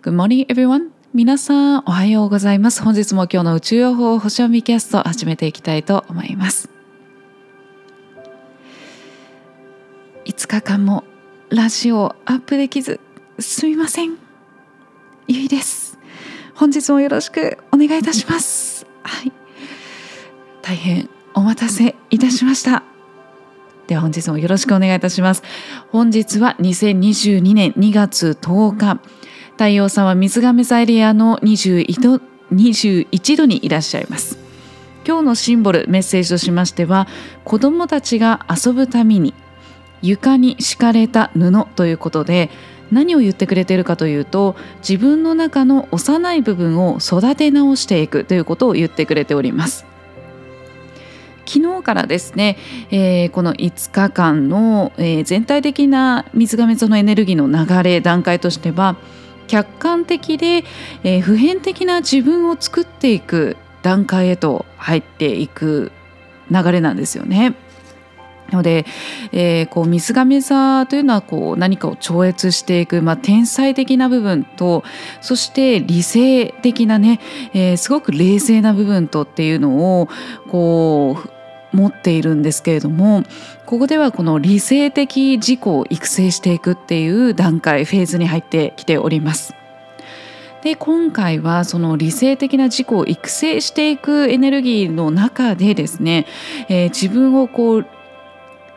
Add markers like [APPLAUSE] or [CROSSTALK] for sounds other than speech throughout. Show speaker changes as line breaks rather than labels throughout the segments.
Good morning, everyone. 皆さん、おはようございます。本日も今日の宇宙予報星読みキャスト始めていきたいと思います。5日間もラジオアップできず、すみません。ゆいです。本日もよろしくお願いいたします。はい。大変お待たせいたしました。では本日もよろしくお願いいたします。本日は2022年2月10日。太陽さんは水亀座エリアの21度 ,21 度にいらっしゃいます。今日のシンボルメッセージとしましては子どもたちが遊ぶために床に敷かれた布ということで何を言ってくれているかというと自分の中の幼い部分を育て直していくということを言ってくれております。昨日からですね、えー、この5日間の、えー、全体的な水亀座のエネルギーの流れ段階としては客観的で、えー、普遍的な自分を作っていく段階へと入っていく流れなんですよね。ので、えー、こう水亀座というのはこう何かを超越していく、まあ、天才的な部分とそして理性的なね、えー、すごく冷静な部分とっていうのをこう持っているんですけれどもここではこの理性的自己を育成していくっていう段階フェーズに入ってきております。で今回はその理性的な自己を育成していくエネルギーの中でですね、えー、自分をこう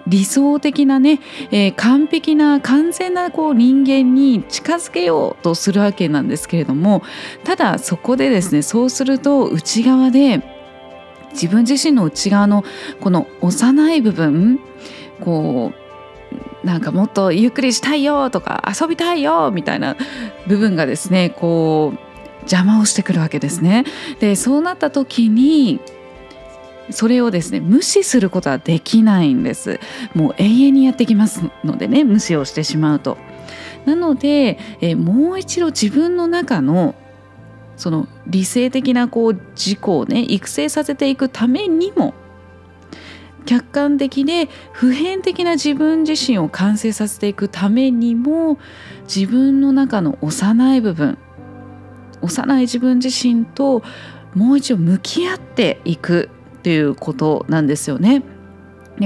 理想的なね、えー、完璧な完全なこう人間に近づけようとするわけなんですけれどもただそこでですねそうすると内側で自分自身の内側のこの幼い部分こうなんかもっとゆっくりしたいよとか遊びたいよみたいな部分がですねこう邪魔をしてくるわけですね。でそうなった時にそれをですね無視することはできないんですもう永遠にやってきますのでね無視をしてしまうとなのでえもう一度自分の中のその理性的なこう自己をね育成させていくためにも客観的で普遍的な自分自身を完成させていくためにも自分の中の幼い部分幼い自分自身ともう一度向き合っていくっていうことなんですよね。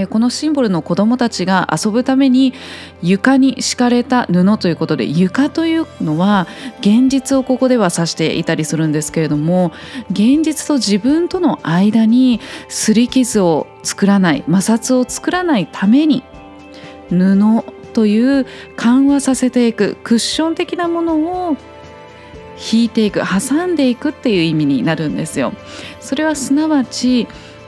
このシンボルの子どもたちが遊ぶために床に敷かれた布ということで床というのは現実をここでは指していたりするんですけれども現実と自分との間に擦り傷を作らない摩擦を作らないために布という緩和させていくクッション的なものを引いていく挟んでいくっていう意味になるんですよ。それはすなわち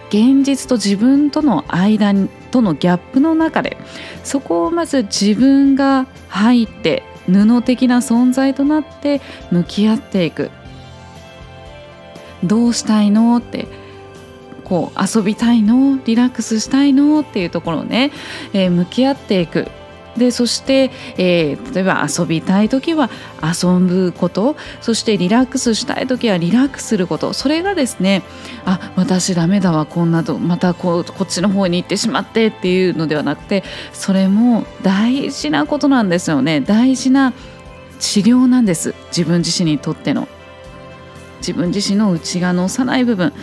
現実と自分との間とのギャップの中でそこをまず自分が入って布的な存在となって向き合っていく。どうしたいの？ってこう遊びたいの？リラックスしたいの？っていうところをね、えー、向き合っていく。でそして、えー、例えば遊びたい時は遊ぶことそしてリラックスしたい時はリラックスすることそれがですねあ私ダメだわこんなとまたここっちの方に行ってしまってっていうのではなくてそれも大事なことなんですよね。大事な治療なんです。自分自身にとっての。自分自身の内側の幼い部分。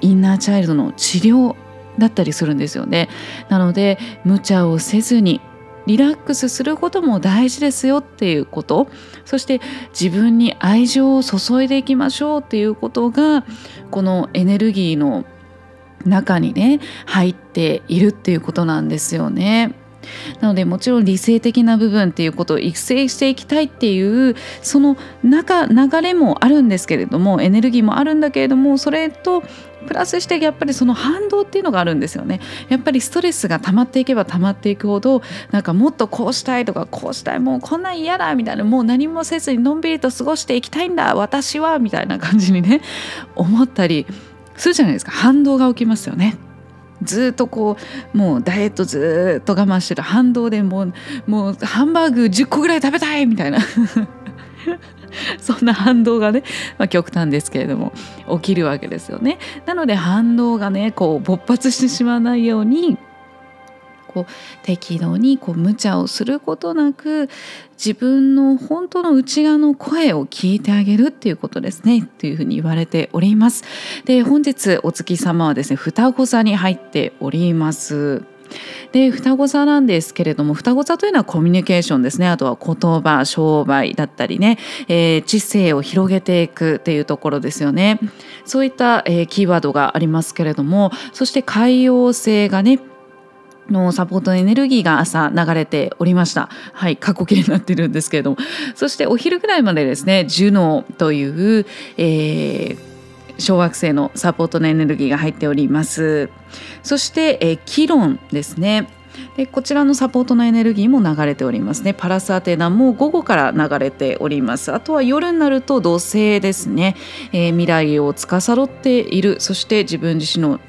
インナーチャイルドの治療だったりするんですよね。なので無茶をせずにリラックスすることも大事ですよっていうことそして自分に愛情を注いでいきましょうっていうことがこのエネルギーの中にね入っているっていうことなんですよね。なのでもちろん理性的な部分っていうことを育成していきたいっていうその中流れもあるんですけれどもエネルギーもあるんだけれどもそれとプラスしてやっぱりその反動っていうのがあるんですよねやっぱりストレスが溜まっていけば溜まっていくほどなんかもっとこうしたいとかこうしたいもうこんなん嫌だみたいなもう何もせずにのんびりと過ごしていきたいんだ私はみたいな感じにね思ったりするじゃないですか反動が起きますよね。ずっとこうもうダイエットずっと我慢してる反動でもうもうハンバーグ10個ぐらい食べたいみたいな [LAUGHS] そんな反動がね、まあ、極端ですけれども起きるわけですよね。なので反動がねこう勃発してしまわないようにこう適度にこう無茶をすることなく自分の本当の内側の声を聞いてあげるっていうことですねというふうに言われております。で本日お月様はですね双子座に入っております。で双子座なんですけれども双子座というのはコミュニケーションですね。あとは言葉商売だったりね、えー、知性を広げていくっていうところですよね。そういった、えー、キーワードがありますけれどもそして海洋星がねのサポートエネルギーが朝流れておりました。はい、過去形になってるんですけれども。そしてお昼ぐらいまでですね、ジュノーという、えー、小惑星のサポートのエネルギーが入っております。そして、えー、キロンですね。でこちらのサポートのエネルギーも流れておりますね。パラスアテナも午後から流れております。あとは夜になると土星ですね、えー、未来を司っている。そして自分自身の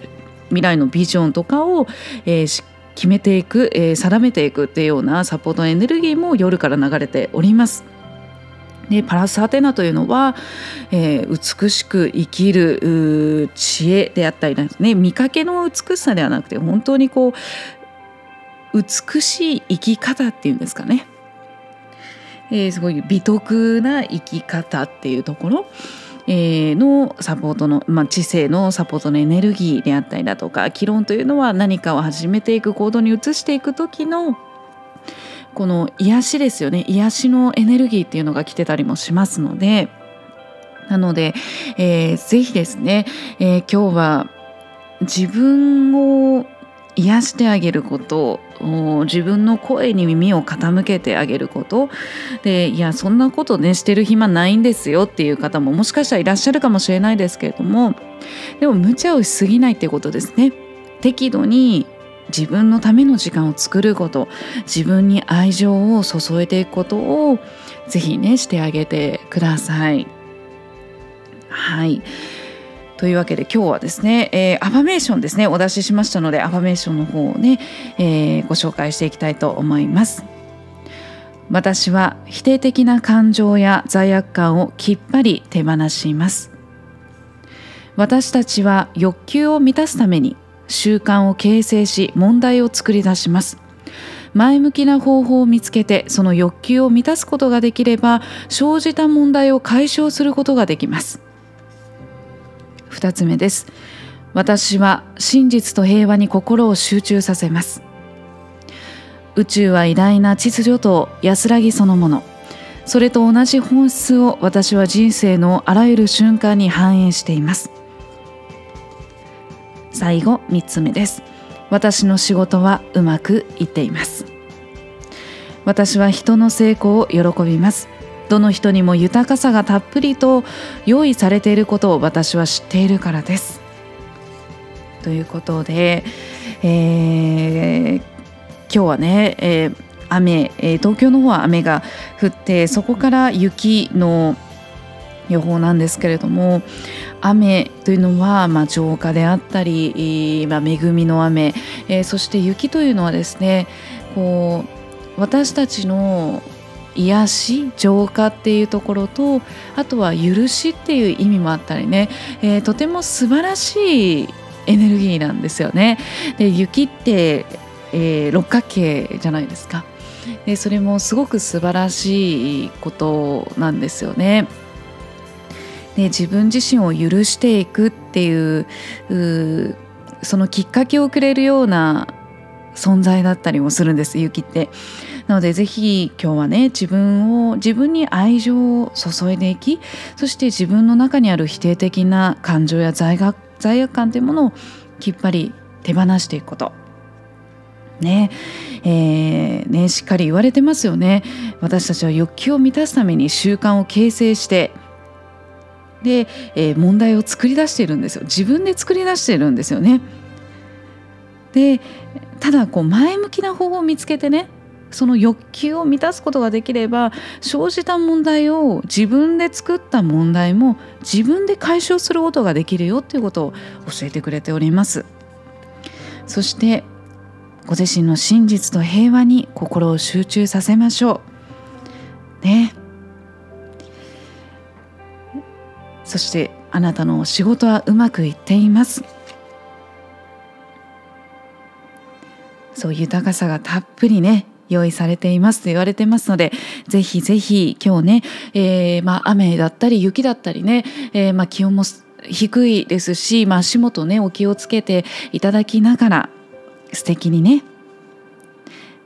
未来のビジョンとかを、えー、決めていく、えー、定めていくっていうようなサポートエネルギーも夜から流れております。でパラスアテナというのは、えー、美しく生きる知恵であったりですね。見かけの美しさではなくて本当にこう美しい生き方っていうんですかね、えー、すごい美徳な生き方っていうところ、え、のサポートの、まあ、知性のサポートのエネルギーであったりだとか議論というのは何かを始めていく行動に移していく時のこの癒しですよね。癒しのエネルギーっていうのが来てたりもしますので。なので、えー、ぜひですね、えー、今日は自分を癒してあげること自分の声に耳を傾けてあげること。でいやそんなことねしてる暇ないんですよっていう方ももしかしたらいらっしゃるかもしれないですけれども。でも無茶をしすぎないっていうことですね。適度に自分のための時間を作ること。自分に愛情を注いでいくことをぜひねしてあげてください。はい。というわけで今日はですね、えー、アファメーションですねお出ししましたのでアファメーションの方をね、えー、ご紹介していきたいと思います。私は否定的な感情や罪悪感をきっぱり手放します。私たちは欲求を満たすために習慣を形成し問題を作り出します前向きな方法を見つけてその欲求を満たすことができれば生じた問題を解消することができます2つ目です。私は真実と平和に心を集中させます。宇宙は偉大な秩序と安らぎそのもの。それと同じ本質を私は人生のあらゆる瞬間に反映しています。最後3つ目です。私の仕事はうまくいっています。私は人の成功を喜びます。どの人にも豊かさがたっぷりと用意されていることを私は知っているからです。ということで、えー、今日はね、えー、雨、えー、東京の方は雨が降ってそこから雪の予報なんですけれども雨というのは、まあ、浄化であったり、まあ、恵みの雨、えー、そして雪というのはですねこう私たちの癒し浄化っていうところとあとは許しっていう意味もあったりね、えー、とても素晴らしいエネルギーなんですよね。で雪って、えー、六角形じゃないですか。でそれもすごく素晴らしいことなんですよね。ね、自分自身を許していくっていうそのきっかけをくれるような存在だったりもするんです雪って。なのでぜひ今日はね自分を自分に愛情を注いでいきそして自分の中にある否定的な感情や罪悪罪悪感というものをきっぱり手放していくこと。ねえー、ねしっかり言われてますよね私たちは欲求を満たすために習慣を形成してで、えー、問題を作り出しているんですよ自分で作り出しているんですよね。でただこう前向きな方法を見つけてねその欲求を満たすことができれば生じた問題を自分で作った問題も自分で解消することができるよっていうことを教えてくれております。そしてご自身の真実と平和に心を集中させましょう。ね。そしてあなたの仕事はうまくいっています。そう豊かさがたっぷりね用意されていますと言われてますのでぜひぜひ今日ね、えー、まあ、雨だったり雪だったりね、えー、まあ、気温も低いですし、まあ、足元ねお気をつけていただきながら素敵にね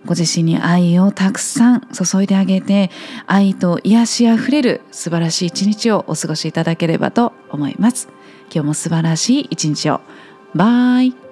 ご自身に愛をたくさん注いであげて愛と癒しあふれる素晴らしい一日をお過ごしいただければと思います。今日も素晴らしい一日を。バイ。